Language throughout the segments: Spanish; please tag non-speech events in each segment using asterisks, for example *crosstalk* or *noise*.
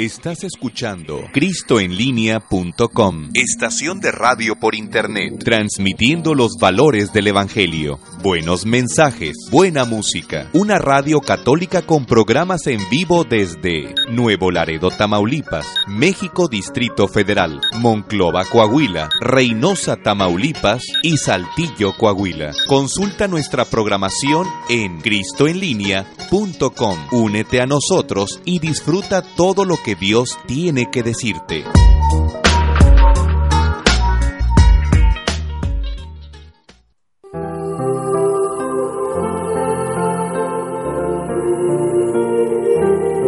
Estás escuchando cristoenlinea.com, estación de radio por internet, transmitiendo los valores del Evangelio, buenos mensajes, buena música, una radio católica con programas en vivo desde Nuevo Laredo, Tamaulipas, México Distrito Federal, Monclova, Coahuila, Reynosa, Tamaulipas y Saltillo, Coahuila. Consulta nuestra programación en cristoenlinea.com. Únete a nosotros y disfruta todo lo que Dios tiene que decirte.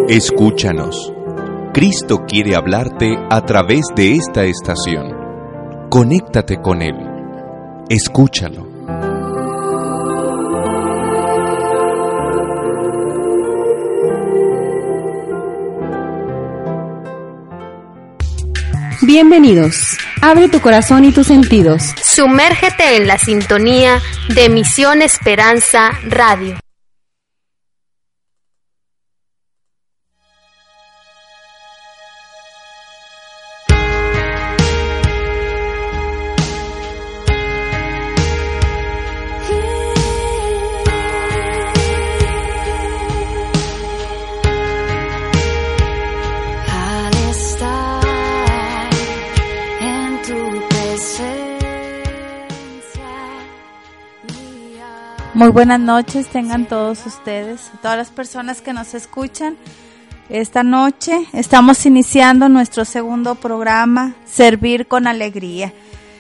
Escúchanos. Cristo quiere hablarte a través de esta estación. Conéctate con Él. Escúchalo. Bienvenidos. Abre tu corazón y tus sentidos. Sumérgete en la sintonía de Misión Esperanza Radio. Muy buenas noches tengan todos ustedes, todas las personas que nos escuchan. Esta noche estamos iniciando nuestro segundo programa, Servir con Alegría.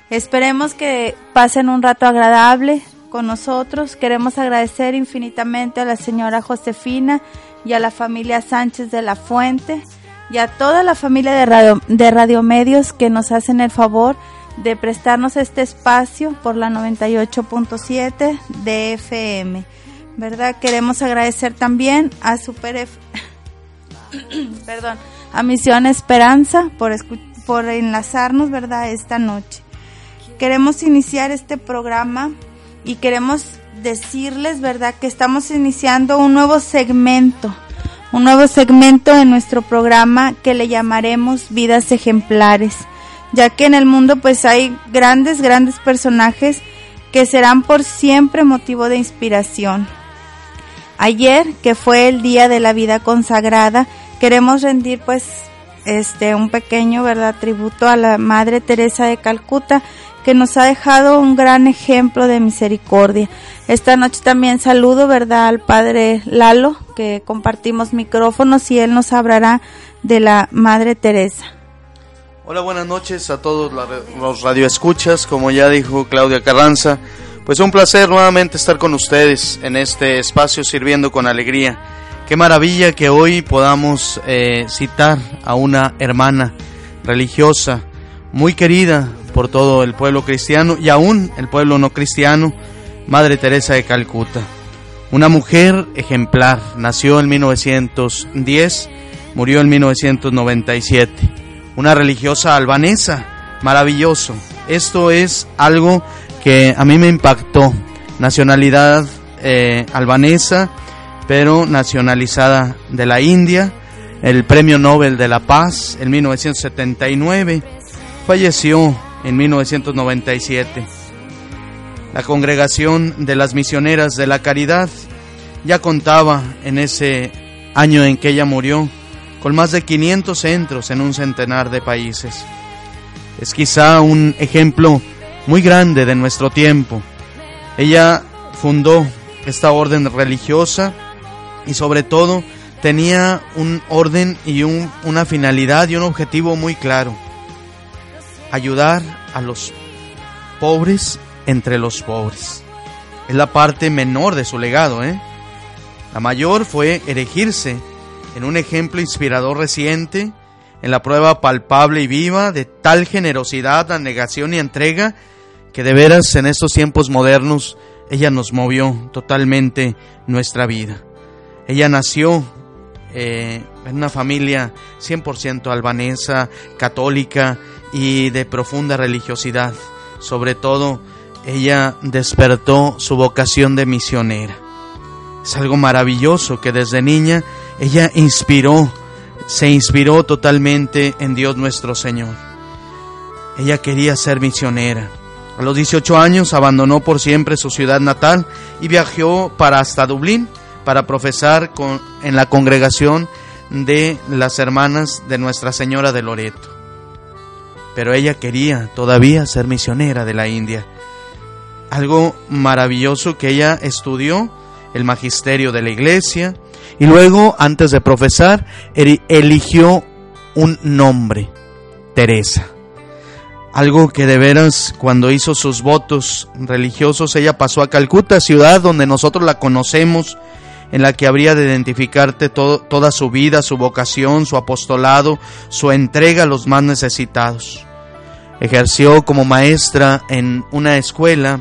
Esperemos que pasen un rato agradable con nosotros. Queremos agradecer infinitamente a la señora Josefina y a la familia Sánchez de la Fuente y a toda la familia de Radio, de Radio Medios que nos hacen el favor de prestarnos este espacio por la 98.7 de FM. ¿Verdad? Queremos agradecer también a Super *coughs* perdón, a Misión Esperanza por por enlazarnos, ¿verdad? Esta noche. Queremos iniciar este programa y queremos decirles, ¿verdad? Que estamos iniciando un nuevo segmento, un nuevo segmento de nuestro programa que le llamaremos Vidas Ejemplares, ya que en el mundo pues hay grandes, grandes personajes que serán por siempre motivo de inspiración. Ayer, que fue el día de la vida consagrada, queremos rendir pues este un pequeño, ¿verdad?, tributo a la Madre Teresa de Calcuta que nos ha dejado un gran ejemplo de misericordia. Esta noche también saludo, ¿verdad?, al Padre Lalo, que compartimos micrófonos y él nos hablará de la Madre Teresa. Hola, buenas noches a todos los radioescuchas, como ya dijo Claudia Carranza. Pues un placer nuevamente estar con ustedes en este espacio sirviendo con alegría. Qué maravilla que hoy podamos eh, citar a una hermana religiosa muy querida por todo el pueblo cristiano y aún el pueblo no cristiano, Madre Teresa de Calcuta. Una mujer ejemplar, nació en 1910, murió en 1997 una religiosa albanesa, maravilloso. Esto es algo que a mí me impactó. Nacionalidad eh, albanesa, pero nacionalizada de la India. El Premio Nobel de la Paz en 1979. Falleció en 1997. La Congregación de las Misioneras de la Caridad ya contaba en ese año en que ella murió con más de 500 centros en un centenar de países. Es quizá un ejemplo muy grande de nuestro tiempo. Ella fundó esta orden religiosa y sobre todo tenía un orden y un- una finalidad y un objetivo muy claro. Ayudar a los pobres entre los pobres. Es la parte menor de su legado, ¿eh? La mayor fue erigirse en un ejemplo inspirador reciente, en la prueba palpable y viva de tal generosidad, abnegación y entrega, que de veras en estos tiempos modernos ella nos movió totalmente nuestra vida. Ella nació eh, en una familia 100% albanesa, católica y de profunda religiosidad. Sobre todo, ella despertó su vocación de misionera. Es algo maravilloso que desde niña ella inspiró se inspiró totalmente en Dios nuestro Señor. Ella quería ser misionera. A los 18 años abandonó por siempre su ciudad natal y viajó para hasta Dublín para profesar con, en la congregación de las hermanas de Nuestra Señora de Loreto. Pero ella quería todavía ser misionera de la India. Algo maravilloso que ella estudió el magisterio de la iglesia y luego, antes de profesar, eligió un nombre, Teresa. Algo que de veras cuando hizo sus votos religiosos, ella pasó a Calcuta, ciudad donde nosotros la conocemos, en la que habría de identificarte toda su vida, su vocación, su apostolado, su entrega a los más necesitados. Ejerció como maestra en una escuela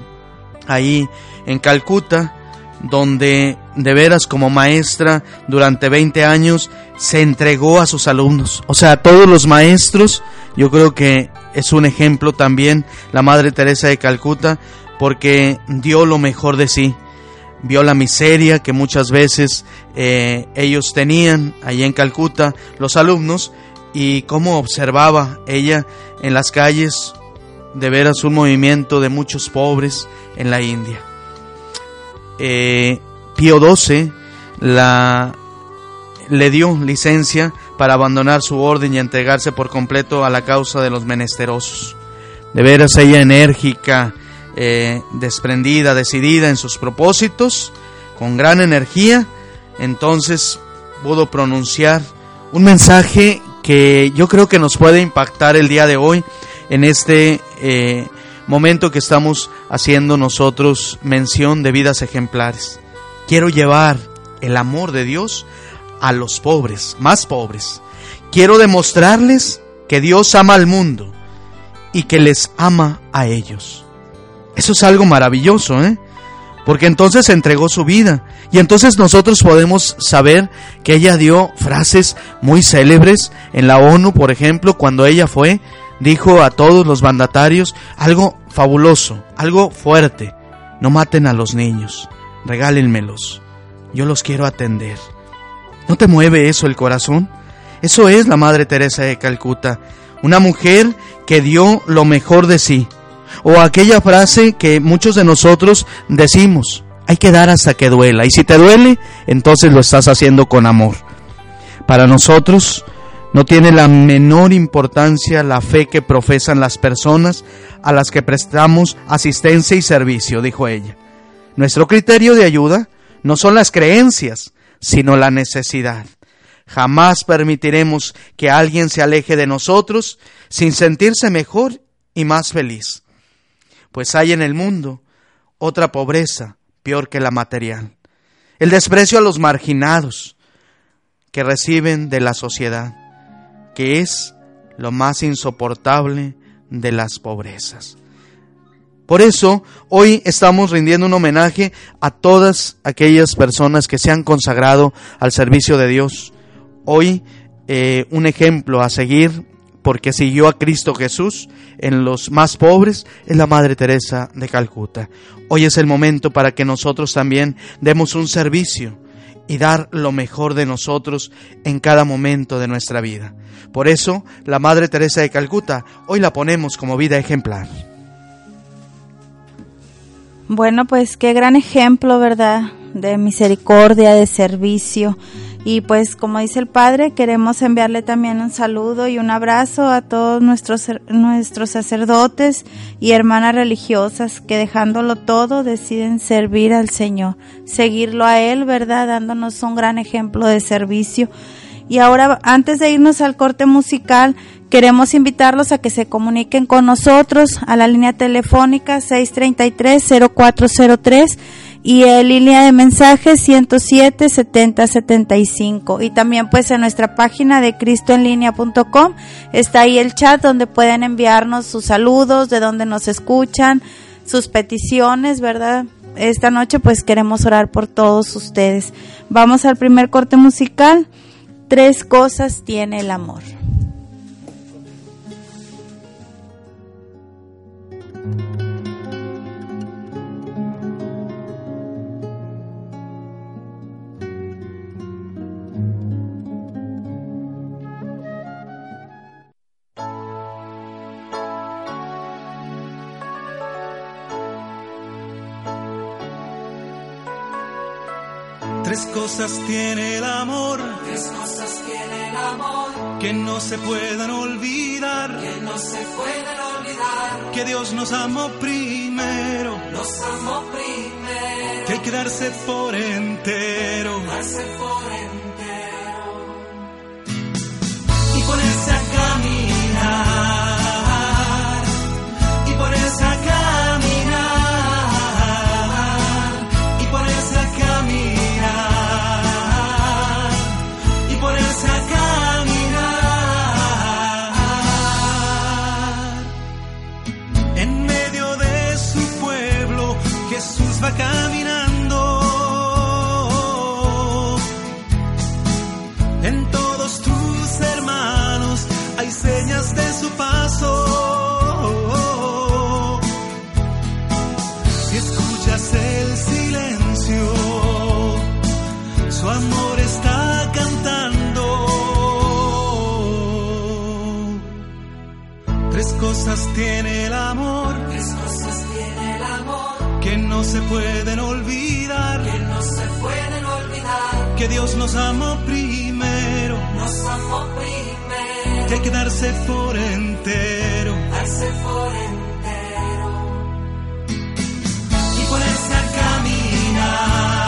ahí en Calcuta, donde de veras como maestra durante 20 años se entregó a sus alumnos. O sea, todos los maestros, yo creo que es un ejemplo también la Madre Teresa de Calcuta, porque dio lo mejor de sí. Vio la miseria que muchas veces eh, ellos tenían allí en Calcuta, los alumnos, y cómo observaba ella en las calles de veras un movimiento de muchos pobres en la India. Eh, Pío XII la, le dio licencia para abandonar su orden y entregarse por completo a la causa de los menesterosos. De veras ella enérgica, eh, desprendida, decidida en sus propósitos, con gran energía, entonces pudo pronunciar un mensaje que yo creo que nos puede impactar el día de hoy en este eh, momento que estamos haciendo nosotros mención de vidas ejemplares. Quiero llevar el amor de Dios a los pobres, más pobres. Quiero demostrarles que Dios ama al mundo y que les ama a ellos. Eso es algo maravilloso, ¿eh? Porque entonces entregó su vida. Y entonces nosotros podemos saber que ella dio frases muy célebres en la ONU, por ejemplo, cuando ella fue, dijo a todos los mandatarios algo fabuloso, algo fuerte. No maten a los niños, regálenmelos. Yo los quiero atender. ¿No te mueve eso el corazón? Eso es la Madre Teresa de Calcuta, una mujer que dio lo mejor de sí. O aquella frase que muchos de nosotros decimos, hay que dar hasta que duela. Y si te duele, entonces lo estás haciendo con amor. Para nosotros no tiene la menor importancia la fe que profesan las personas a las que prestamos asistencia y servicio, dijo ella. Nuestro criterio de ayuda no son las creencias, sino la necesidad. Jamás permitiremos que alguien se aleje de nosotros sin sentirse mejor y más feliz. Pues hay en el mundo otra pobreza peor que la material. El desprecio a los marginados que reciben de la sociedad, que es lo más insoportable de las pobrezas. Por eso, hoy estamos rindiendo un homenaje a todas aquellas personas que se han consagrado al servicio de Dios. Hoy, eh, un ejemplo a seguir, porque siguió a Cristo Jesús en los más pobres, es la Madre Teresa de Calcuta. Hoy es el momento para que nosotros también demos un servicio y dar lo mejor de nosotros en cada momento de nuestra vida. Por eso, la Madre Teresa de Calcuta hoy la ponemos como vida ejemplar. Bueno, pues qué gran ejemplo, ¿verdad? De misericordia, de servicio. Y pues como dice el Padre, queremos enviarle también un saludo y un abrazo a todos nuestros, nuestros sacerdotes y hermanas religiosas que dejándolo todo deciden servir al Señor, seguirlo a Él, ¿verdad? Dándonos un gran ejemplo de servicio. Y ahora, antes de irnos al corte musical, Queremos invitarlos a que se comuniquen con nosotros a la línea telefónica 633-0403 y en línea de mensajes 107 70 75 y también pues en nuestra página de cristoenlinea.com está ahí el chat donde pueden enviarnos sus saludos, de donde nos escuchan, sus peticiones, ¿verdad? Esta noche pues queremos orar por todos ustedes. Vamos al primer corte musical. Tres cosas tiene el amor. Tres cosas tiene el amor, Tres cosas tiene el amor que no se puedan olvidar. que no se pueden olvidar. Que Dios nos amó primero, Nos amó primero, que hay que darse por entero darse por entero. y ponerse a caminar. Caminando. En todos tus hermanos hay señas de su paso. Si escuchas el silencio, su amor está cantando. Tres cosas tiene el se pueden olvidar. que no se pueden olvidar. Que Dios nos amó primero. Nos amó primero, que hay que darse por entero darse por entero. y ponerse a caminar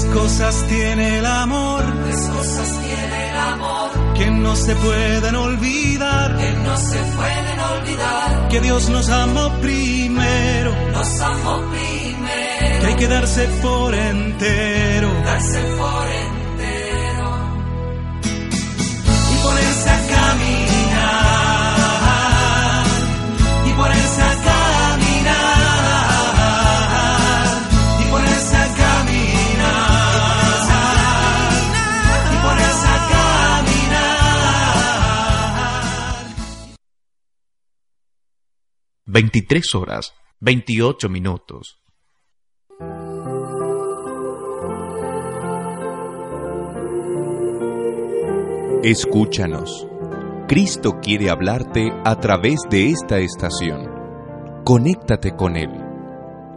Tres cosas tiene el amor Tres cosas tiene el amor que no se pueden olvidar. que no se pueden olvidar. Que Dios nos amó primero. Nos amó primero, que hay que darse por entero darse por entero. y ponerse a caminar y ponerse a 23 horas, 28 minutos. Escúchanos. Cristo quiere hablarte a través de esta estación. Conéctate con Él.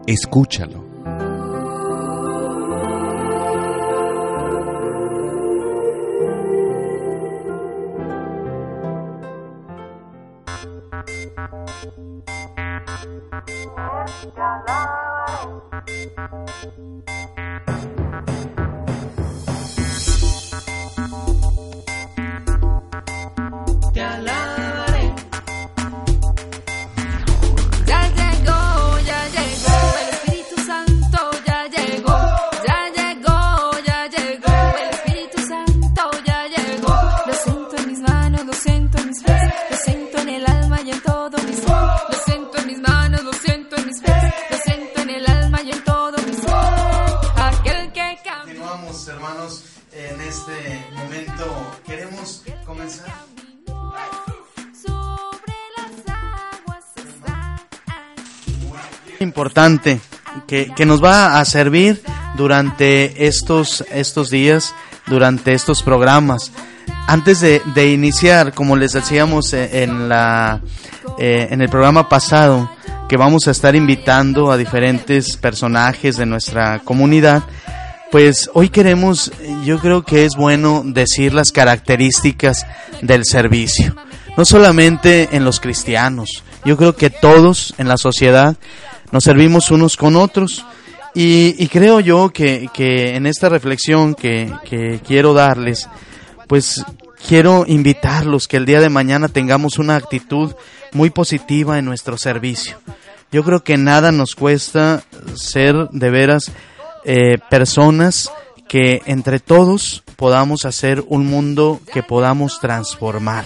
Escúchalo. en este momento queremos comenzar. importante que, que nos va a servir durante estos, estos días, durante estos programas. Antes de, iniciar, como les decíamos eh, en, la, eh, en el programa pasado, que vamos a estar invitando a diferentes personajes de nuestra comunidad pues hoy queremos, yo creo que es bueno decir las características del servicio. No solamente en los cristianos, yo creo que todos en la sociedad nos servimos unos con otros. Y, creo yo que, que en esta reflexión que, que quiero darles, pues quiero invitarlos que el día de mañana tengamos una actitud muy positiva en nuestro servicio. Yo creo que nada nos cuesta ser de veras eh, personas que entre todos podamos hacer un mundo que podamos transformar.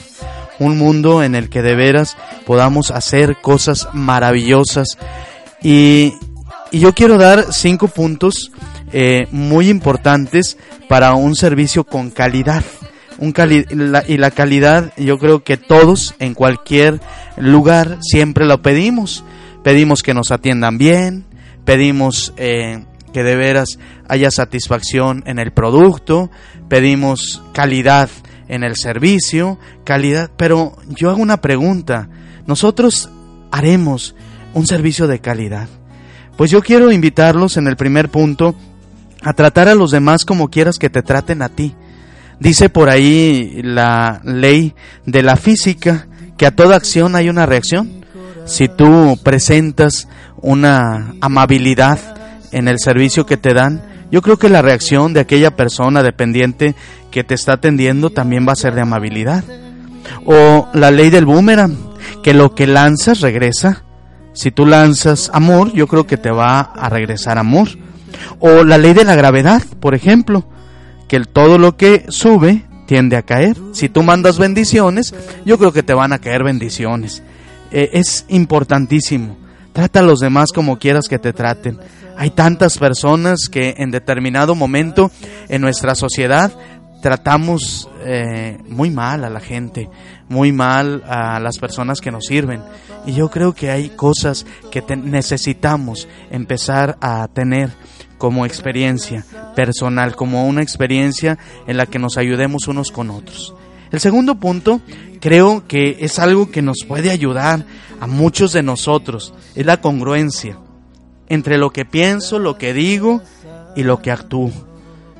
Un mundo en el que de veras podamos hacer cosas maravillosas. Y, y yo quiero dar cinco puntos eh, muy importantes para un servicio con calidad. Un la, y la calidad yo creo que todos en cualquier lugar siempre lo pedimos. Pedimos que nos atiendan bien, pedimos eh, que de veras haya satisfacción en el producto, pedimos calidad en el servicio, calidad, pero yo hago una pregunta, nosotros haremos un servicio de calidad. Pues yo quiero invitarlos en el primer punto a tratar a los demás como quieras que te traten a ti. Dice por ahí la ley de la física que a toda acción hay una reacción. Si tú presentas una amabilidad en el servicio que te dan, yo creo que la reacción de aquella persona dependiente que te está atendiendo también va a ser de amabilidad. O la ley del boomerang, que lo que lanzas regresa. Si tú lanzas amor, yo creo que te va a regresar amor. O la ley de la gravedad, por ejemplo, que todo lo que sube tiende a caer. Si tú mandas bendiciones, yo creo que te van a caer bendiciones. Eh, es importantísimo. Trata a los demás como quieras que te traten. Hay tantas personas que en determinado momento en nuestra sociedad tratamos eh, muy mal a la gente, muy mal a las personas que nos sirven. Y yo creo que hay cosas que necesitamos empezar a tener como experiencia personal, como una experiencia en la que nos ayudemos unos con otros. El segundo punto creo que es algo que nos puede ayudar a muchos de nosotros, es la congruencia entre lo que pienso, lo que digo y lo que actúo.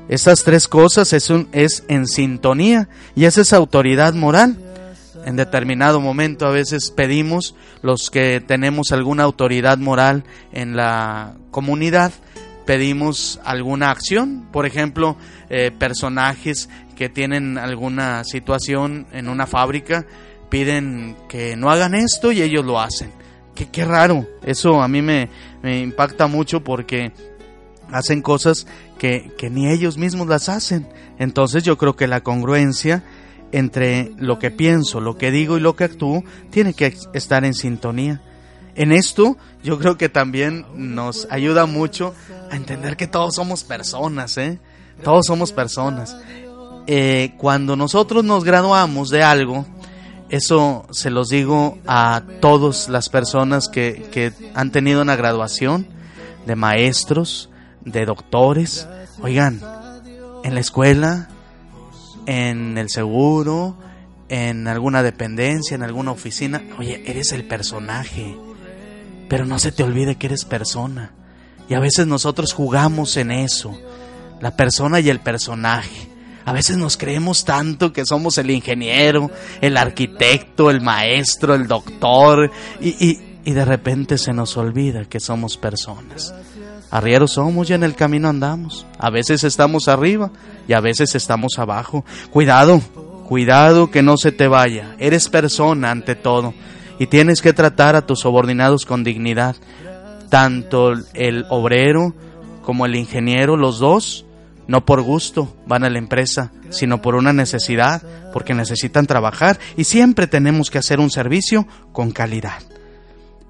Estas tres cosas es, un, es en sintonía y esa es autoridad moral. En determinado momento a veces pedimos los que tenemos alguna autoridad moral en la comunidad, pedimos alguna acción, por ejemplo, eh, personajes que tienen alguna situación en una fábrica piden que no hagan esto y ellos lo hacen. Qué, qué raro, eso a mí me, me impacta mucho porque hacen cosas que, que ni ellos mismos las hacen. Entonces yo creo que la congruencia entre lo que pienso, lo que digo y lo que actúo tiene que estar en sintonía. En esto yo creo que también nos ayuda mucho a entender que todos somos personas, ¿eh? Todos somos personas. Eh, cuando nosotros nos graduamos de algo, eso se los digo a todas las personas que, que han tenido una graduación, de maestros, de doctores. Oigan, en la escuela, en el seguro, en alguna dependencia, en alguna oficina, oye, eres el personaje. Pero no se te olvide que eres persona. Y a veces nosotros jugamos en eso, la persona y el personaje. A veces nos creemos tanto que somos el ingeniero, el arquitecto, el maestro, el doctor, y, y, y de repente se nos olvida que somos personas. Arrieros somos y en el camino andamos. A veces estamos arriba y a veces estamos abajo. Cuidado, cuidado que no se te vaya. Eres persona ante todo y tienes que tratar a tus subordinados con dignidad. Tanto el obrero como el ingeniero, los dos, no por gusto van a la empresa, sino por una necesidad, porque necesitan trabajar y siempre tenemos que hacer un servicio con calidad.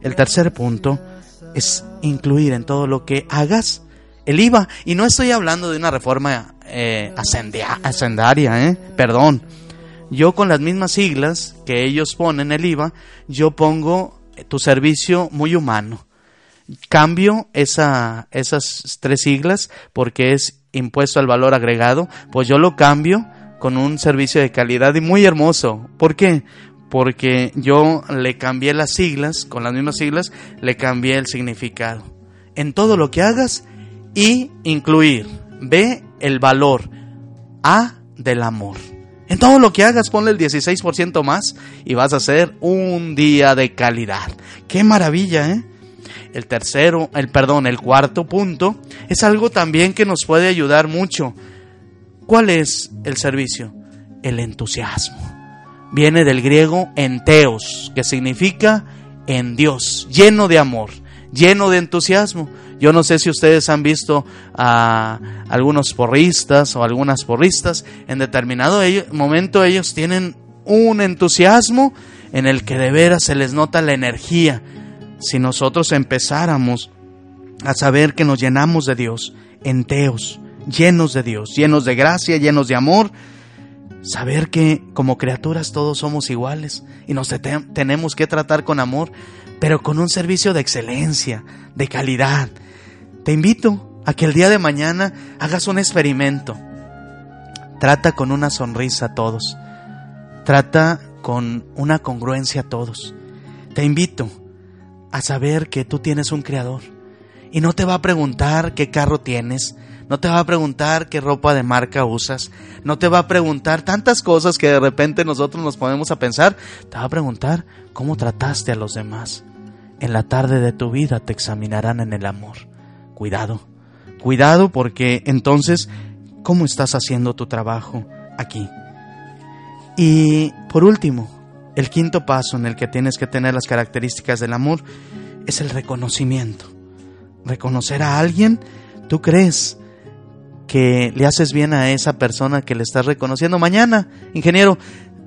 El tercer punto es incluir en todo lo que hagas el IVA. Y no estoy hablando de una reforma eh, hacendaria, eh, perdón. Yo con las mismas siglas que ellos ponen el IVA, yo pongo tu servicio muy humano. cambio esa, esas tres siglas porque es impuesto al valor agregado, pues yo lo cambio con un servicio de calidad y muy hermoso. ¿Por qué? Porque yo le cambié las siglas, con las mismas siglas, le cambié el significado. En todo lo que hagas y incluir, ve el valor A del amor. En todo lo que hagas, ponle el 16% más y vas a hacer un día de calidad. ¡Qué maravilla, eh! El tercero, el perdón, el cuarto punto es algo también que nos puede ayudar mucho. ¿Cuál es el servicio? El entusiasmo. Viene del griego enteos, que significa en Dios, lleno de amor, lleno de entusiasmo. Yo no sé si ustedes han visto a algunos porristas o algunas porristas, en determinado momento ellos tienen un entusiasmo en el que de veras se les nota la energía, si nosotros empezáramos a saber que nos llenamos de Dios, enteos, llenos de Dios, llenos de gracia, llenos de amor, saber que como criaturas todos somos iguales y nos tenemos que tratar con amor, pero con un servicio de excelencia, de calidad. Te invito a que el día de mañana hagas un experimento. Trata con una sonrisa a todos. Trata con una congruencia a todos. Te invito a saber que tú tienes un creador. Y no te va a preguntar qué carro tienes, no te va a preguntar qué ropa de marca usas, no te va a preguntar tantas cosas que de repente nosotros nos ponemos a pensar, te va a preguntar cómo trataste a los demás. En la tarde de tu vida te examinarán en el amor. Cuidado, cuidado porque entonces, ¿cómo estás haciendo tu trabajo aquí? Y por último, el quinto paso en el que tienes que tener las características del amor es el reconocimiento. Reconocer a alguien, tú crees que le haces bien a esa persona que le estás reconociendo. Mañana, ingeniero,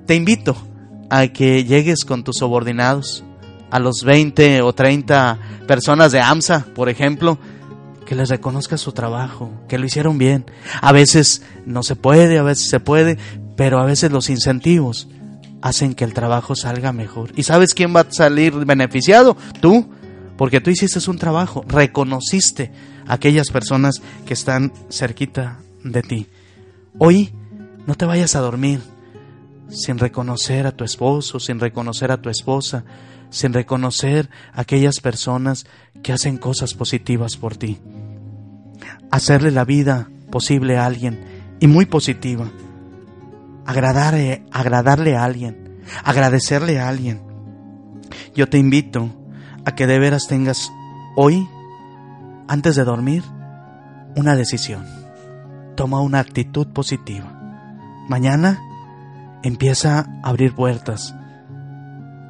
te invito a que llegues con tus subordinados, a los 20 o 30 personas de AMSA, por ejemplo, que les reconozcas su trabajo, que lo hicieron bien. A veces no se puede, a veces se puede, pero a veces los incentivos hacen que el trabajo salga mejor. ¿Y sabes quién va a salir beneficiado? Tú, porque tú hiciste un trabajo, reconociste a aquellas personas que están cerquita de ti. Hoy no te vayas a dormir sin reconocer a tu esposo, sin reconocer a tu esposa, sin reconocer a aquellas personas que hacen cosas positivas por ti. Hacerle la vida posible a alguien y muy positiva agradarle, agradarle a alguien, agradecerle a alguien. Yo te invito a que de veras tengas hoy, antes de dormir, una decisión. Toma una actitud positiva. Mañana empieza a abrir puertas.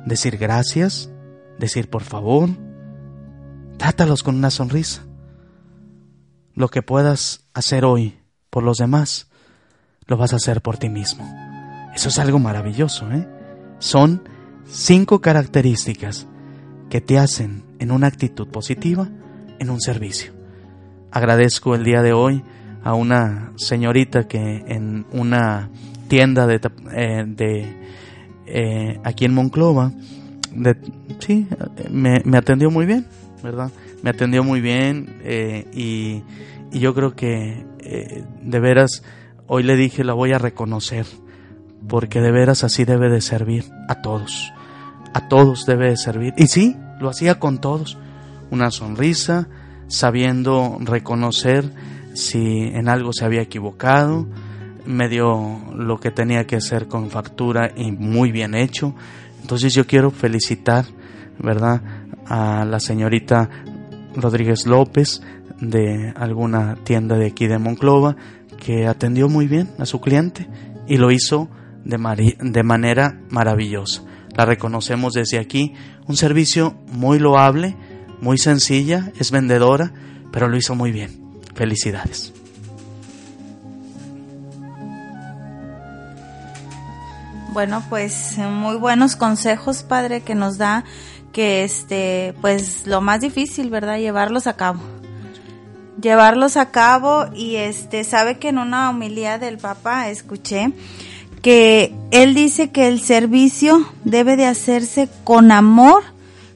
Decir gracias, decir por favor. Trátalos con una sonrisa. Lo que puedas hacer hoy por los demás, lo vas a hacer por ti mismo. Eso es algo maravilloso, ¿eh? Son cinco características que te hacen en una actitud positiva en un servicio. Agradezco el día de hoy a una señorita que en una tienda de, eh, eh, aquí en Monclova, sí, me, atendió muy bien, ¿verdad? Me atendió muy bien eh, y, y, yo creo que de veras Hoy le dije, la voy a reconocer, porque de veras así debe de servir a todos. A todos debe de servir. Y sí, lo hacía con todos. Una sonrisa, sabiendo reconocer si en algo se había equivocado, me dio lo que tenía que hacer con factura y muy bien hecho. Entonces yo quiero felicitar, ¿verdad?, a la señorita Rodríguez López de alguna tienda de aquí de Monclova que atendió muy bien a su cliente y lo hizo de, de manera maravillosa. La reconocemos desde aquí, un servicio muy loable, muy sencilla, es vendedora, pero lo hizo muy bien. Felicidades. Bueno, pues muy buenos consejos, padre, que nos da que este, pues lo más difícil, ¿verdad? Llevarlos a cabo llevarlos a cabo y este sabe que en una homilía del Papa escuché que él dice que el servicio debe de hacerse con amor,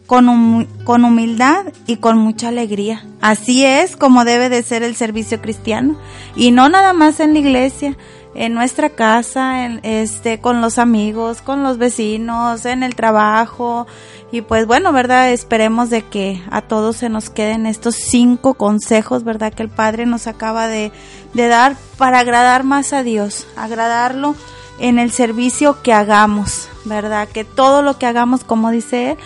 con, con humildad y con mucha alegría. Así es como debe de ser el servicio cristiano. Y no nada más en la iglesia, en nuestra casa, en, este, con los amigos, con los vecinos, en el trabajo. Y pues bueno, ¿verdad? Esperemos de que a todos se nos queden estos cinco consejos, ¿verdad? Que el Padre nos acaba de, de dar para agradar más a Dios, agradarlo en el servicio que hagamos, ¿verdad? Que todo lo que hagamos, como dice él,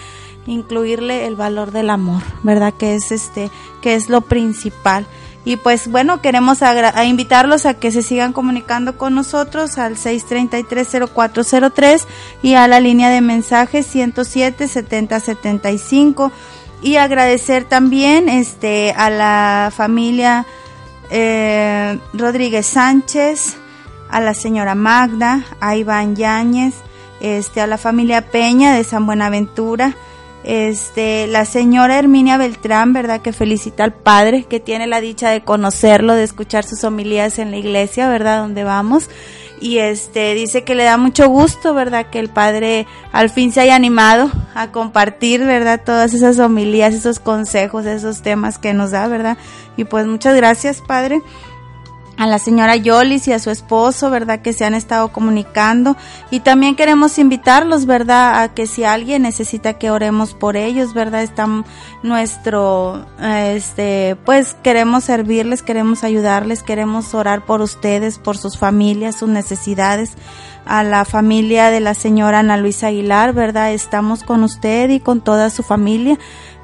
incluirle el valor del amor, ¿verdad? Que es este, que es lo principal. Y pues bueno, queremos a invitarlos a que se sigan comunicando con nosotros al 633-0403 y a la línea de mensajes 107-7075 y agradecer también este a la familia eh, Rodríguez Sánchez, a la señora Magda, a Iván Yáñez, este, a la familia Peña de San Buenaventura, este, la señora Herminia Beltrán, ¿verdad? Que felicita al padre, que tiene la dicha de conocerlo, de escuchar sus homilías en la iglesia, ¿verdad? Donde vamos. Y este, dice que le da mucho gusto, ¿verdad? Que el padre al fin se haya animado a compartir, ¿verdad? Todas esas homilías, esos consejos, esos temas que nos da, ¿verdad? Y pues muchas gracias, padre a la señora Yolis y a su esposo, ¿verdad? Que se han estado comunicando. Y también queremos invitarlos, ¿verdad? A que si alguien necesita que oremos por ellos, ¿verdad? Está nuestro, este, pues queremos servirles, queremos ayudarles, queremos orar por ustedes, por sus familias, sus necesidades. A la familia de la señora Ana Luisa Aguilar, ¿verdad? Estamos con usted y con toda su familia.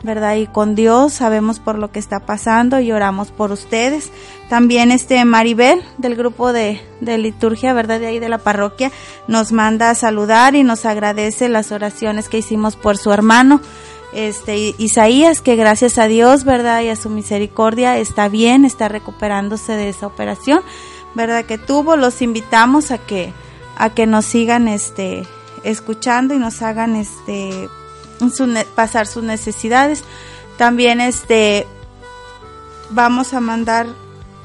¿verdad? Y con Dios sabemos por lo que está pasando y oramos por ustedes. También este Maribel del grupo de, de liturgia, ¿verdad? De ahí de la parroquia, nos manda a saludar y nos agradece las oraciones que hicimos por su hermano. Este Isaías, que gracias a Dios, ¿verdad? Y a su misericordia está bien, está recuperándose de esa operación, ¿verdad? Que tuvo, los invitamos a que, a que nos sigan, este, escuchando y nos hagan, este, su pasar sus necesidades. También este vamos a mandar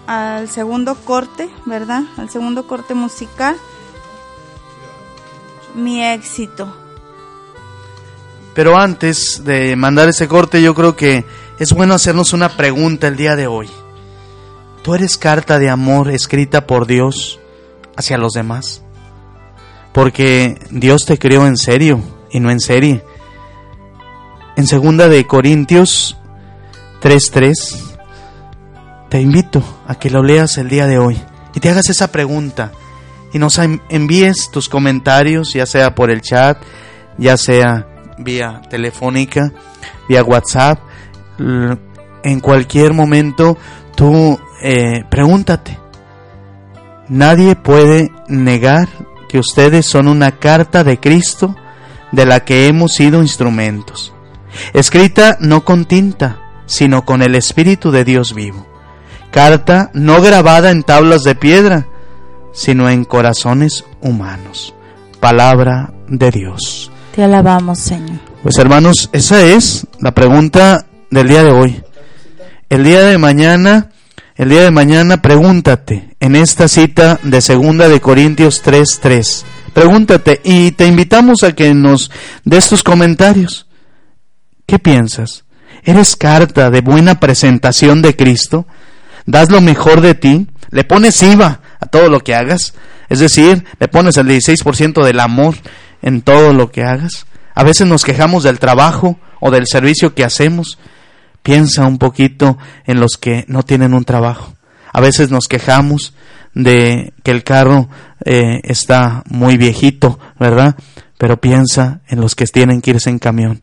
al segundo corte, ¿verdad? Al segundo corte musical. Mi éxito. Pero antes de mandar ese corte, yo creo que es bueno hacernos una pregunta el día de hoy. ¿Tú eres carta de amor escrita por Dios hacia los demás? Porque Dios te creó en serio y no en serie. En segunda de Corintios 3:3 te invito a que lo leas el día de hoy y te hagas esa pregunta y nos en- envíes tus comentarios, ya sea por el chat, ya sea vía telefónica, vía WhatsApp, en cualquier momento tú eh, pregúntate. Nadie puede negar que ustedes son una carta de Cristo de la que hemos sido instrumentos, escrita no con tinta, sino con el Espíritu de Dios vivo. Carta no grabada en tablas de piedra, sino en corazones humanos. Palabra de Dios. Te alabamos, Señor. Pues hermanos, esa es la pregunta del día de hoy. El día de mañana, el día de mañana pregúntate en esta cita de segunda de Corintios 3:3. Pregúntate y te invitamos a que nos des tus comentarios. ¿Qué piensas? ¿Eres carta de buena presentación de Cristo? ¿Das lo mejor de ti? ¿Le pones IVA a todo lo que hagas? Es decir, le pones el 16% del amor en todo lo que hagas. A veces nos quejamos del trabajo o del servicio que hacemos. Piensa un poquito en los que no tienen un trabajo. A veces nos quejamos de que el carro eh, está muy viejito, ¿verdad? Pero piensa en los que tienen que irse en camión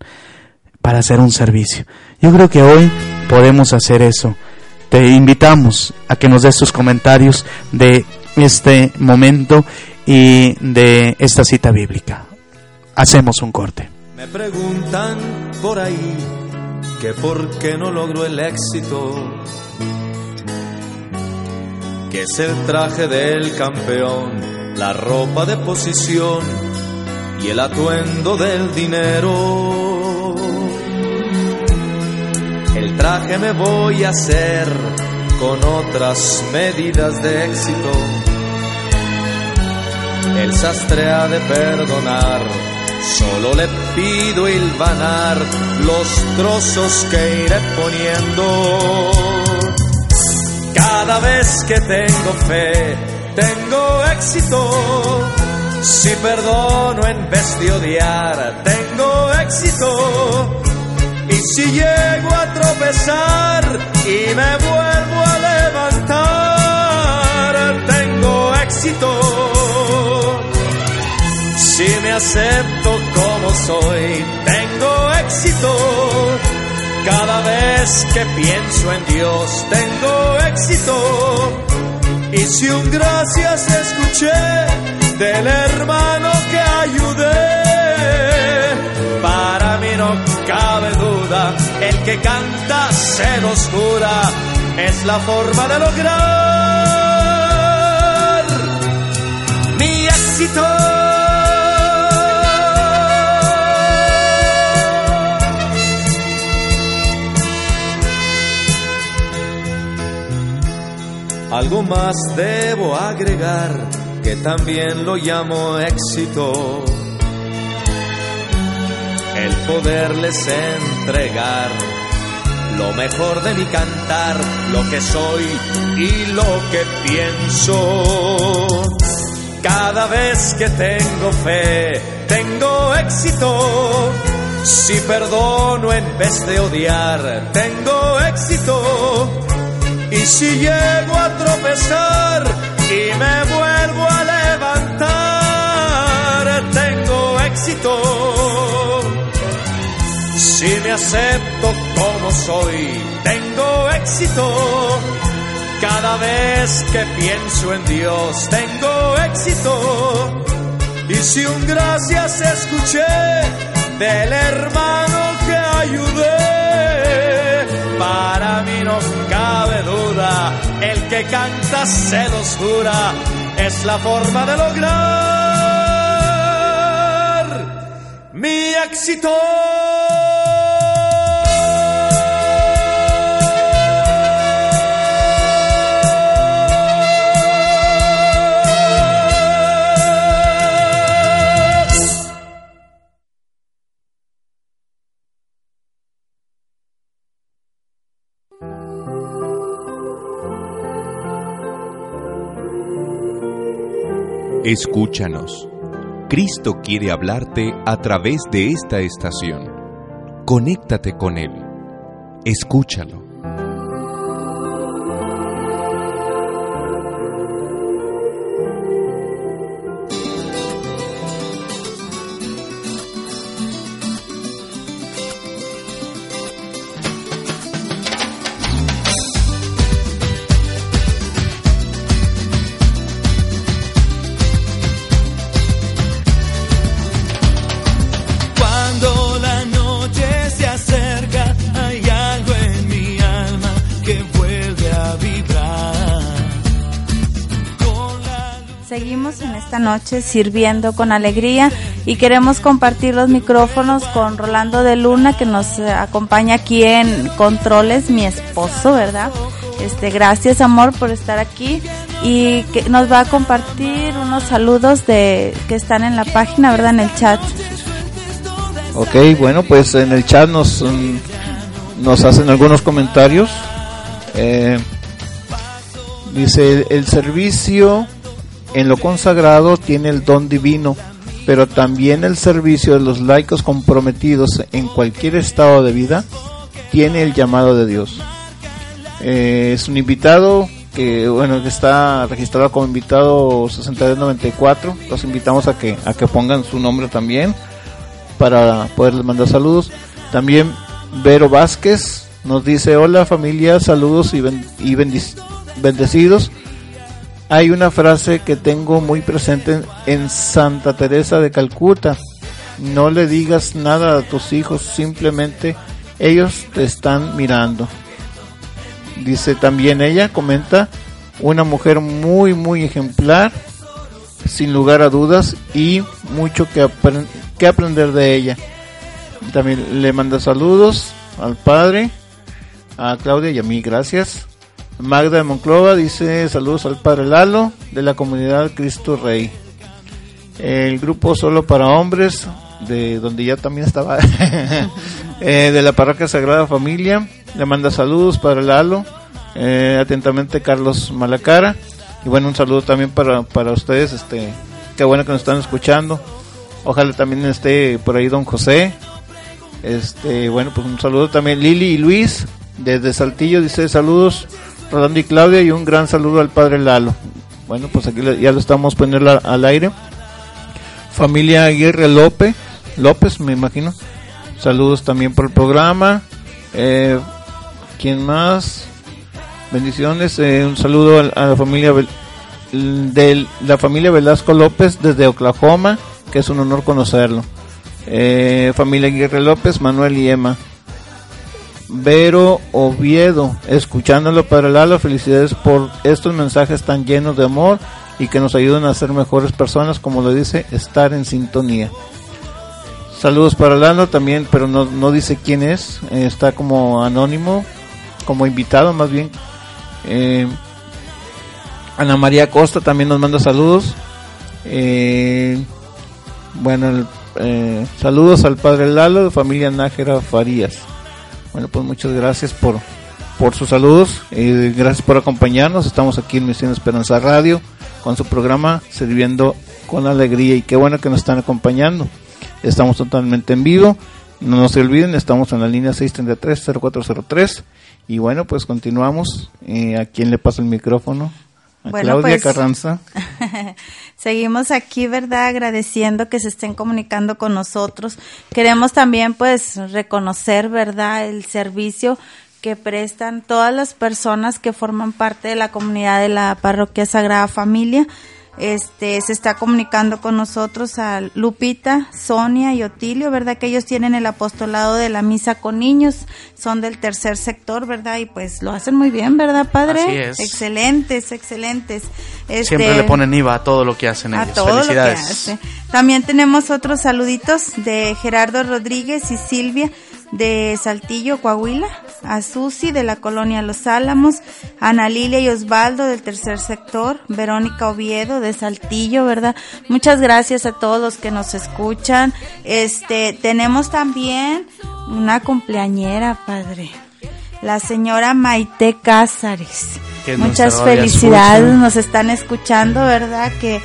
para hacer un servicio. Yo creo que hoy podemos hacer eso. Te invitamos a que nos des tus comentarios de este momento y de esta cita bíblica. Hacemos un corte. Me preguntan por ahí que por qué no logro el éxito, que es el traje del campeón, la ropa de posición y el atuendo del dinero. El traje me voy a hacer con otras medidas de éxito. El sastre ha de perdonar Solo le pido hilvanar los trozos que iré poniendo. Cada vez que tengo fe, tengo éxito. Si perdono en vez de odiar, tengo éxito. Y si llego a tropezar y me vuelvo a levantar, tengo éxito. Si me acepto como soy, tengo éxito. Cada vez que pienso en Dios, tengo éxito. Y si un gracias escuché del hermano que ayudé, para mí no cabe duda, el que canta se los jura, es la forma de lograr mi éxito. Algo más debo agregar que también lo llamo éxito. El poderles entregar lo mejor de mi cantar, lo que soy y lo que pienso. Cada vez que tengo fe, tengo éxito. Si perdono en vez de odiar, tengo éxito. Y si llego a tropezar y me vuelvo a levantar, tengo éxito. Si me acepto como soy, tengo éxito. Cada vez que pienso en Dios, tengo éxito. Y si un gracias escuché del hermano que ayudé, cabe duda, el que canta se los jura, es la forma de lograr mi éxito. Escúchanos. Cristo quiere hablarte a través de esta estación. Conéctate con Él. Escúchalo. Sirviendo con alegría y queremos compartir los micrófonos con Rolando de Luna que nos eh, acompaña aquí en Controles, mi esposo, ¿verdad? Este, gracias amor por estar aquí y que nos va a compartir unos saludos de que están en la página, ¿verdad? En el chat. Ok, bueno, pues en el chat nos, mm, nos hacen algunos comentarios. Eh, dice, el servicio en lo consagrado tiene el don divino, pero también el servicio de los laicos comprometidos en cualquier estado de vida tiene el llamado de Dios. Eh, es un invitado que bueno que está registrado como invitado 6294 los invitamos a que a que pongan su nombre también para poderles mandar saludos. También Vero Vázquez nos dice, hola familia, saludos y, bendecidos. Hay una frase que tengo muy presente en, Santa Teresa de Calcuta. No le digas nada a tus hijos, simplemente ellos te están mirando. Dice también ella, comenta, una mujer muy, muy ejemplar, sin lugar a dudas, y mucho que, que aprender de ella. También le manda saludos al padre, a Claudia y a mí, gracias. Magda de Monclova dice saludos al padre Lalo de la comunidad Cristo Rey. El grupo Solo para Hombres de donde ya también estaba, *laughs* eh, de la parroquia Sagrada Familia. Le manda saludos para Lalo. Eh, atentamente Carlos Malacara. Y bueno, un saludo también para, para ustedes. Este, qué bueno que nos están escuchando. Ojalá también esté por ahí don José. Este, bueno, pues un saludo también Lili y Luis desde Saltillo dice saludos Rolando y Claudia y un gran saludo al padre Lalo. Bueno, pues aquí ya lo estamos poniendo al- aire. Familia Aguirre López, López me imagino. Saludos también por el programa. Eh, ¿Quién más? Bendiciones. eh, un saludo al- a, la familia de la familia Velasco López desde Oklahoma, que es un honor conocerlo. Eh, familia Aguirre López, Manuel y Emma. Vero Oviedo, escuchándolo para Lalo, felicidades por estos mensajes tan llenos de amor y que nos ayudan a ser mejores personas, como lo dice, estar en sintonía. Saludos para Lalo también, pero no, no dice quién es, eh, está como anónimo, como invitado más bien. Eh, Ana María Costa también nos manda saludos. Eh, bueno, el- eh, saludos al padre Lalo de familia Nájera Farías. Bueno, pues muchas gracias por, por sus saludos y gracias por acompañarnos. Estamos aquí en Misión Esperanza Radio con su programa Sirviendo con Alegría y qué bueno que nos están acompañando. Estamos totalmente en vivo. No nos olviden, estamos en la línea 633-0403 y bueno, pues continuamos. Eh, ¿A quién le paso el micrófono? Bueno, Claudia pues- Carranza. *laughs* Seguimos aquí, ¿verdad? Agradeciendo que se estén comunicando con nosotros. Queremos también, pues, reconocer, ¿verdad? El servicio que prestan todas las personas que forman parte de la comunidad de la parroquia Sagrada Familia. Este, se está comunicando con nosotros a Lupita, Sonia y Otilio, ¿verdad? Que ellos tienen el apostolado de la misa con niños, son del tercer sector, ¿verdad? Y pues lo hacen muy bien, ¿verdad, padre? Así es. Excelentes, excelentes. Este, Siempre le ponen IVA a todo lo que hacen a ellos. todo lo que Felicidades. hace. También tenemos otros saluditos de Gerardo Rodríguez y Silvia de Saltillo, Coahuila, a Susi de la colonia Los Álamos, Ana Lilia y Osvaldo del tercer sector, Verónica Oviedo de Saltillo, ¿verdad? Muchas gracias a todos los que nos escuchan. Este, tenemos también una cumpleañera, padre. La señora Maite Cázares. Muchas felicidades, escucha. nos están escuchando, ¿verdad? Que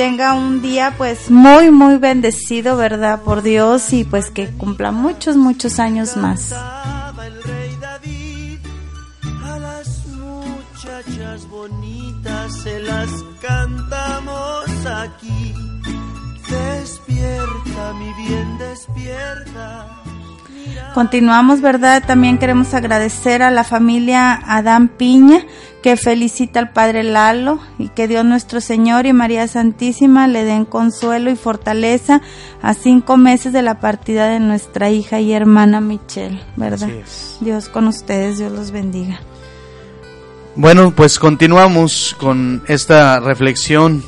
tenga un día pues muy, muy bendecido, ¿verdad? Por Dios y pues que cumpla muchos, muchos años más. el rey David a las muchachas bonitas se las cantamos aquí despierta mi bien despierta Continuamos, ¿verdad? También queremos agradecer a la familia Adán Piña que felicita al Padre Lalo y que Dios nuestro Señor y María Santísima le den consuelo y fortaleza a cinco meses de la partida de nuestra hija y hermana Michelle, ¿verdad? Dios con ustedes, Dios los bendiga. Bueno, pues continuamos con esta reflexión,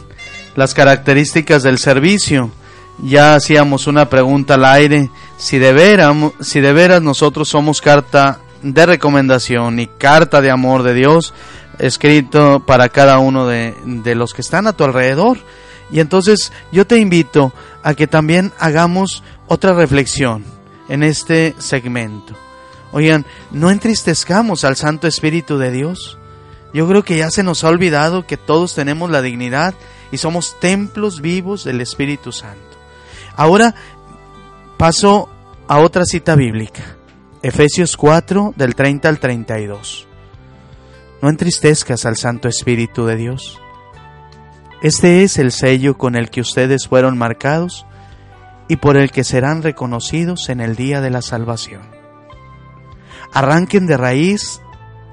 las características del servicio. Ya hacíamos una pregunta al aire, si de, veras, si de veras nosotros somos carta de recomendación y carta de amor de Dios, escrito para cada uno de, de los que están a tu alrededor. Y entonces yo te invito a que también hagamos otra reflexión en este segmento. Oigan, no entristezcamos al Santo Espíritu de Dios. Yo creo que ya se nos ha olvidado que todos tenemos la dignidad y somos templos vivos del Espíritu Santo. Ahora paso a otra cita bíblica. Efesios 4 del 30 al 32. No entristezcas al Santo Espíritu de Dios. Este es el sello con el que ustedes fueron marcados y por el que serán reconocidos en el día de la salvación. Arranquen de raíz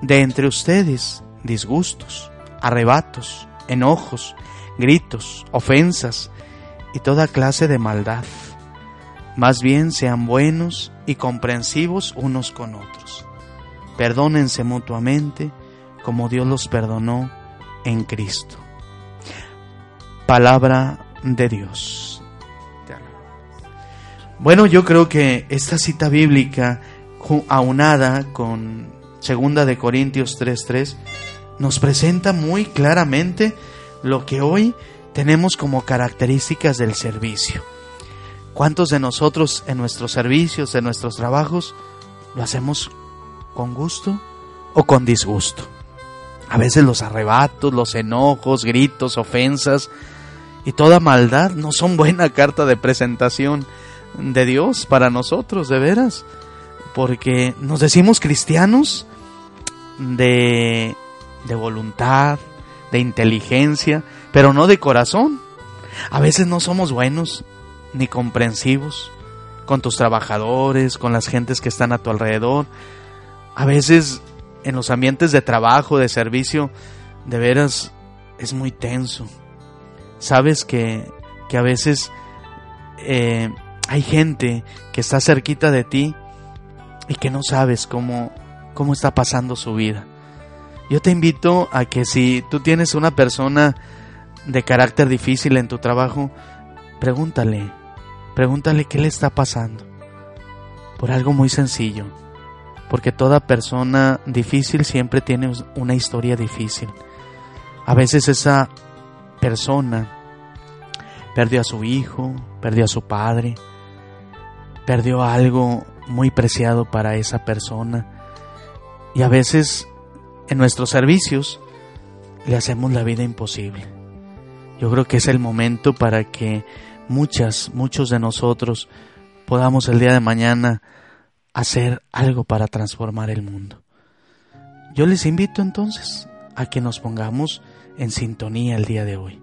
de entre ustedes disgustos, arrebatos, enojos, gritos, ofensas y toda clase de maldad. Más bien sean buenos y comprensivos unos con otros. Perdónense mutuamente como Dios los perdonó en Cristo. Palabra de Dios. Bueno, yo creo que esta cita bíblica aunada con Segunda de Corintios 3:3 nos presenta muy claramente lo que hoy tenemos como características del servicio. ¿Cuántos de nosotros en nuestros servicios, en nuestros trabajos, lo hacemos con gusto o con disgusto? A veces los arrebatos, los enojos, gritos, ofensas y toda maldad no son buena carta de presentación de Dios para nosotros, de veras. Porque nos decimos cristianos de, de voluntad, de inteligencia, pero no de corazón. A veces no somos buenos ni comprensivos con tus trabajadores, con las gentes que están a tu alrededor. A veces en los ambientes de trabajo, de servicio, de veras es muy tenso. Sabes que, que a veces eh, hay gente que está cerquita de ti y que no sabes cómo, cómo está pasando su vida. Yo te invito a que si tú tienes una persona de carácter difícil en tu trabajo, pregúntale, pregúntale qué le está pasando. Por algo muy sencillo, porque toda persona difícil siempre tiene una historia difícil. A veces esa persona perdió a su hijo, perdió a su padre, perdió algo muy preciado para esa persona. Y a veces en nuestros servicios le hacemos la vida imposible. Yo creo que es el momento para que muchas, muchos de nosotros podamos el día de mañana hacer algo para transformar el mundo. Yo les invito entonces a que nos pongamos en sintonía el día de hoy.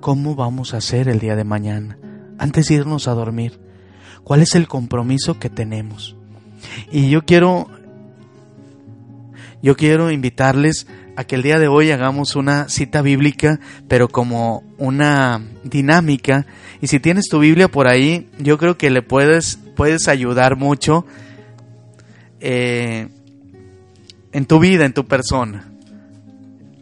¿Cómo vamos a hacer el día de mañana? Antes de irnos a dormir, ¿cuál es el compromiso que tenemos? Y yo quiero yo quiero invitarles a que el día de hoy hagamos una cita bíblica, pero como una dinámica. Y si tienes tu Biblia por ahí, yo creo que le puedes, puedes ayudar mucho eh, en tu vida, en tu persona.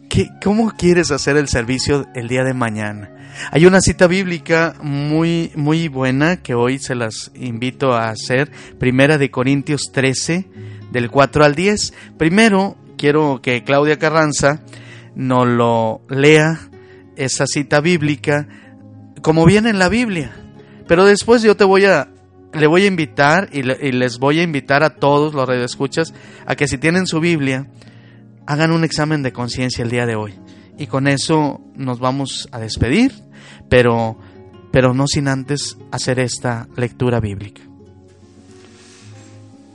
¿Qué, ¿Cómo quieres hacer el servicio el día de mañana? Hay una cita bíblica muy, muy buena que hoy se las invito a hacer. Primera de Corintios 13, del 4 al 10. Primero, quiero que Claudia Carranza nos lo lea esa cita bíblica como viene en la Biblia. Pero después yo te voy a le voy a invitar y, le- y les voy a invitar a todos los radioescuchas a que si tienen su Biblia hagan un examen de conciencia el día de hoy. Y con eso nos vamos a despedir, pero pero no sin antes hacer esta lectura bíblica.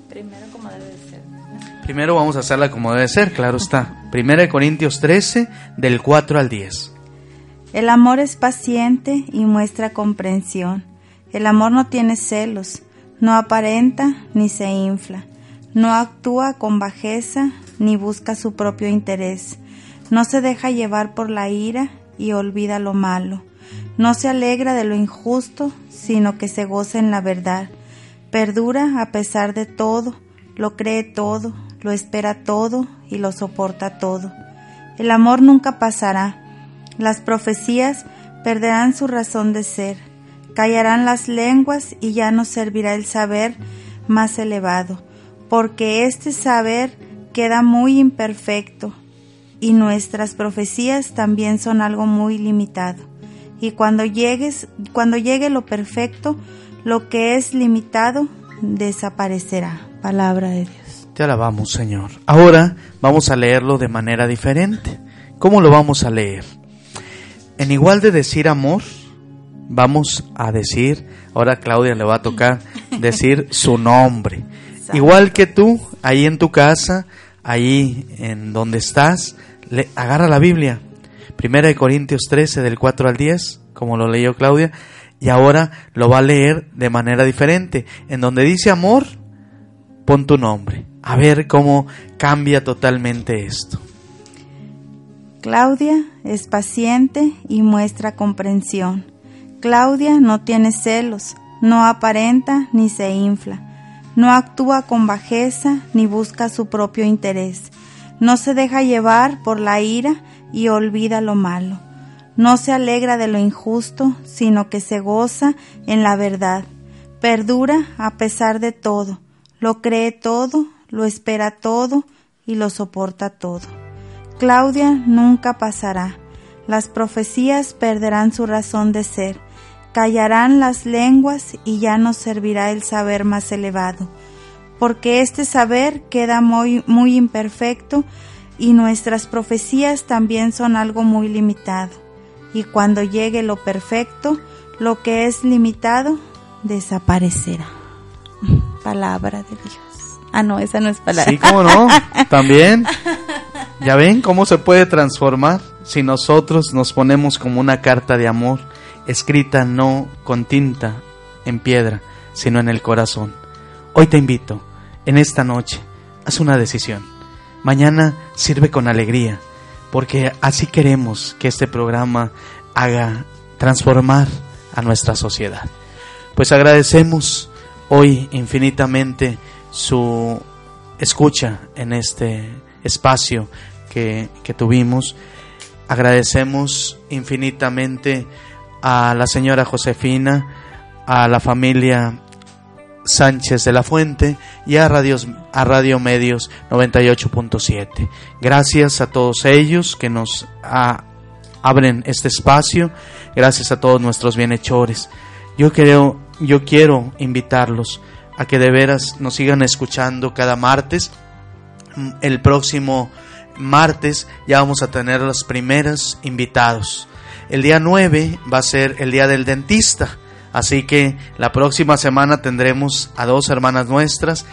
Primero como debe de ser. Primero vamos a hacerla como debe ser, claro está. Primera de Corintios 13, del 4 al 10. El amor es paciente y muestra comprensión. El amor no tiene celos, no aparenta ni se infla, no actúa con bajeza ni busca su propio interés, no se deja llevar por la ira y olvida lo malo, no se alegra de lo injusto, sino que se goza en la verdad, perdura a pesar de todo, lo cree todo, lo espera todo y lo soporta todo. El amor nunca pasará, las profecías perderán su razón de ser, callarán las lenguas y ya no servirá el saber más elevado, porque este saber queda muy imperfecto y nuestras profecías también son algo muy limitado. Y cuando llegues, cuando llegue lo perfecto, lo que es limitado desaparecerá. Palabra de Dios. Te alabamos, Señor. Ahora vamos a leerlo de manera diferente. ¿Cómo lo vamos a leer? En igual de decir amor, vamos a decir, ahora a Claudia le va a tocar *laughs* decir su nombre. Igual que tú, ahí en tu casa, ahí en donde estás, le, agarra la Biblia. Primera de Corintios 13, del 4 al 10, como lo leyó Claudia, y ahora lo va a leer de manera diferente. En donde dice amor, pon tu nombre. A ver cómo cambia totalmente esto. Claudia es paciente y muestra comprensión. Claudia no tiene celos, no aparenta ni se infla, no actúa con bajeza ni busca su propio interés, no se deja llevar por la ira y olvida lo malo, no se alegra de lo injusto, sino que se goza en la verdad, perdura a pesar de todo, lo cree todo, lo espera todo y lo soporta todo. Claudia nunca pasará. Las profecías perderán su razón de ser, callarán las lenguas y ya nos servirá el saber más elevado, porque este saber queda muy, muy imperfecto y nuestras profecías también son algo muy limitado. Y cuando llegue lo perfecto, lo que es limitado desaparecerá. *laughs* Palabra de Dios. Ah, no, esa no es palabra. Sí, cómo no, *laughs* también. Ya ven cómo se puede transformar si nosotros nos ponemos como una carta de amor, escrita no con tinta en piedra, sino en el corazón. Hoy te invito, en esta noche, haz una decisión. Mañana sirve con alegría, porque así queremos que este programa haga transformar a nuestra sociedad. Pues agradecemos hoy infinitamente su escucha en este espacio que, que tuvimos. Agradecemos infinitamente a la señora Josefina, a la familia Sánchez de la Fuente y a, Radios, a Radio Medios 98.7. Gracias a todos ellos que nos abren este espacio. Gracias a todos nuestros bienhechores. Yo creo, yo quiero invitarlos a que de veras nos sigan escuchando cada martes. Mm, El próximo martes ya vamos a tener los primeros invitados. El día 9 va a ser el día del dentista. Así que la próxima semana tendremos a dos hermanas nuestras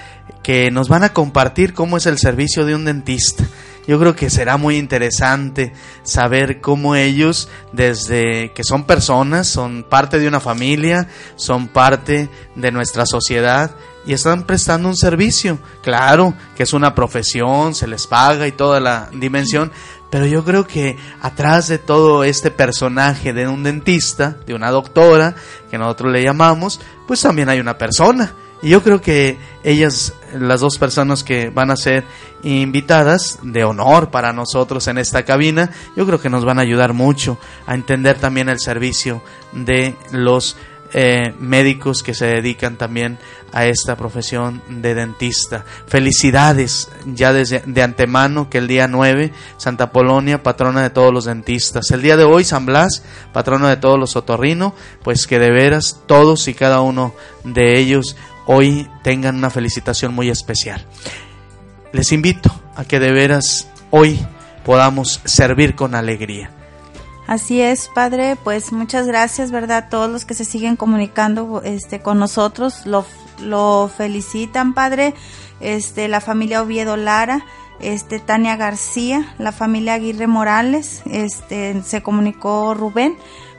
que nos van a compartir cómo es el servicio de un dentista. Yo creo que será muy interesante saber cómo ellos, desde que son personas, son parte de una familia, son parte de nuestra sociedad y están prestando un servicio. Claro que es una profesión, se les paga y toda la dimensión, pero yo creo que atrás de todo este personaje de un dentista, de una doctora, que nosotros le llamamos, pues también hay una persona. Y yo creo que ellas, las dos personas que van a ser invitadas de honor para nosotros en esta cabina, yo creo que nos van a ayudar mucho a entender también el servicio de los eh, médicos que se dedican también a esta profesión de dentista. Felicidades ya desde de antemano que el día 9, Santa Polonia, patrona de todos los dentistas. El día de hoy, San Blas, patrona de todos los otorrino, pues que de veras todos y cada uno de ellos hoy tengan una felicitación muy especial. Les invito a que de veras hoy podamos servir con alegría. Así es, padre, pues muchas gracias, ¿verdad? Todos los que se siguen comunicando este con nosotros, lo, lo felicitan, padre. Este, la familia Oviedo Lara, este Tania García, la familia Aguirre Morales, este se comunicó Rubén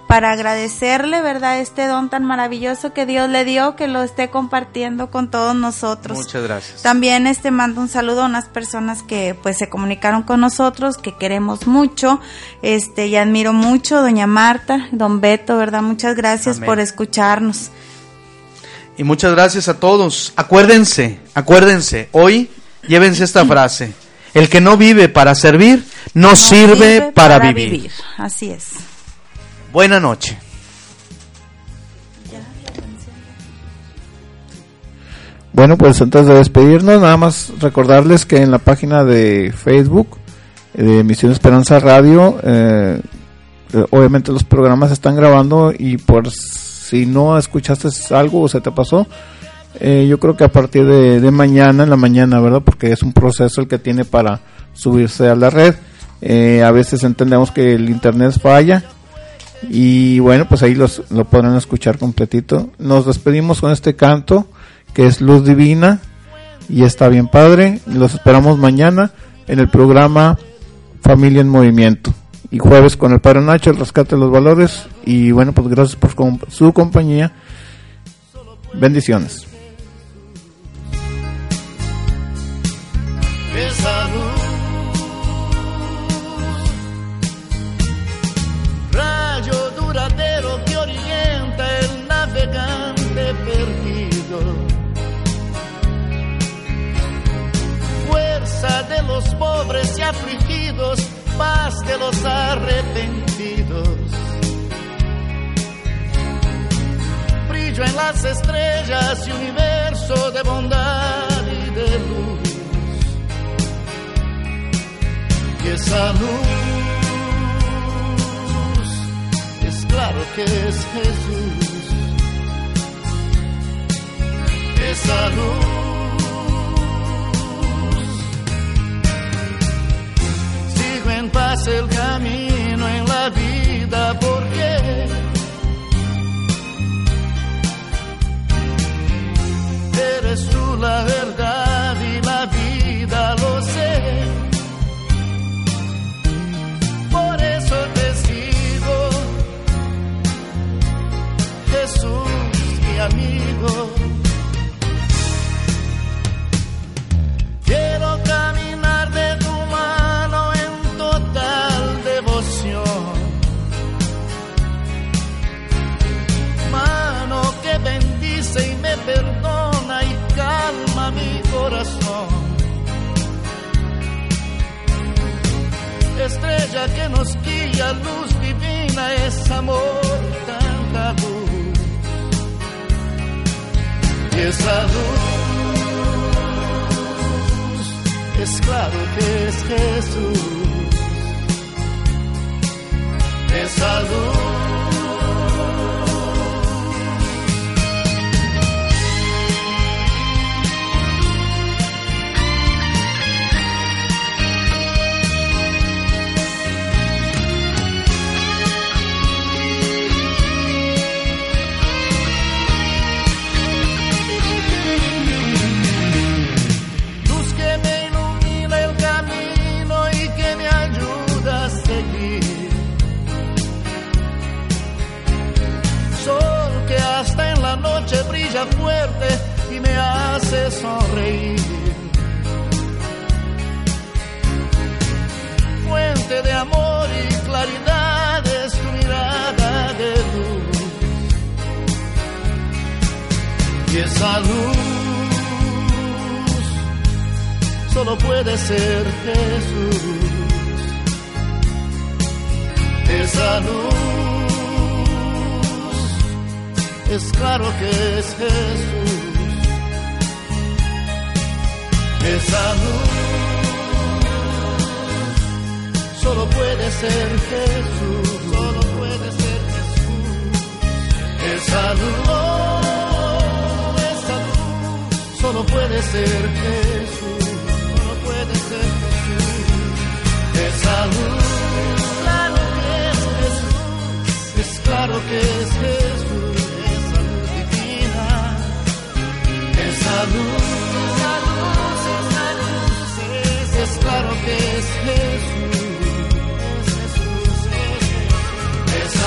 para agradecerle, ¿verdad? Este don tan maravilloso que Dios le dio, que lo esté compartiendo con todos nosotros. Muchas gracias. También este mando un saludo a unas personas que pues se comunicaron con nosotros, que queremos mucho, este y admiro mucho, doña Marta, don Beto, ¿verdad? Muchas gracias Amén. por escucharnos. Y muchas gracias a todos. Acuérdense, acuérdense, hoy llévense esta *clears throat* frase. El que no vive para servir, no, sirve, para, vivir. Así es. Buena noche. Bueno, pues antes de despedirnos, nada más recordarles que en la página de Facebook de Misión Esperanza Radio, eh, obviamente los programas se están grabando y por si no escuchaste algo o se te pasó, eh, yo creo que a partir de, de mañana, en la mañana, ¿verdad? Porque es un proceso el que tiene para subirse a la red. Eh, a veces entendemos que el internet falla y bueno, pues ahí los, lo podrán escuchar completito. Nos despedimos con este canto que es Luz Divina y está bien padre. Los esperamos mañana en el programa Familia en Movimiento. Y jueves con el Padre Nacho, el rescate de los valores. Y bueno, pues gracias por su compañía. Bendiciones. Afligidos, paz de los arrepentidos. Brillo en las estrellas y universo de bondad y de luz y esa luz es claro que es Jesús. Esa luz. En paz el camino en la vida porque eres tú la verdad y la vida, lo sé. Por eso te sigo, Jesús, mi amigo. Jesús. Ser Jesús. Solo puede ser Jesús. Esa luz, esa luz solo puede ser Jesús. Solo puede ser Jesús. Esa luz, claro que es Jesús. Es claro que es Jesús. Esa luz divina. Esa luz, esa luz, esa luz. Es, es claro que es Jesús.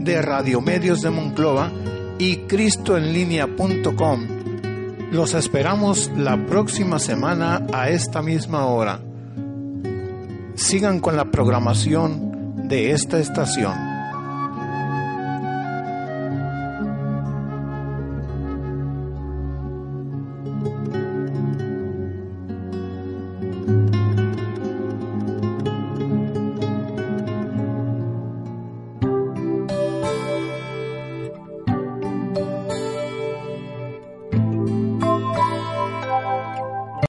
de Radiomedios de Monclova y cristoenlinea.com. Los esperamos la próxima semana a esta misma hora. Sigan con la programación de esta estación.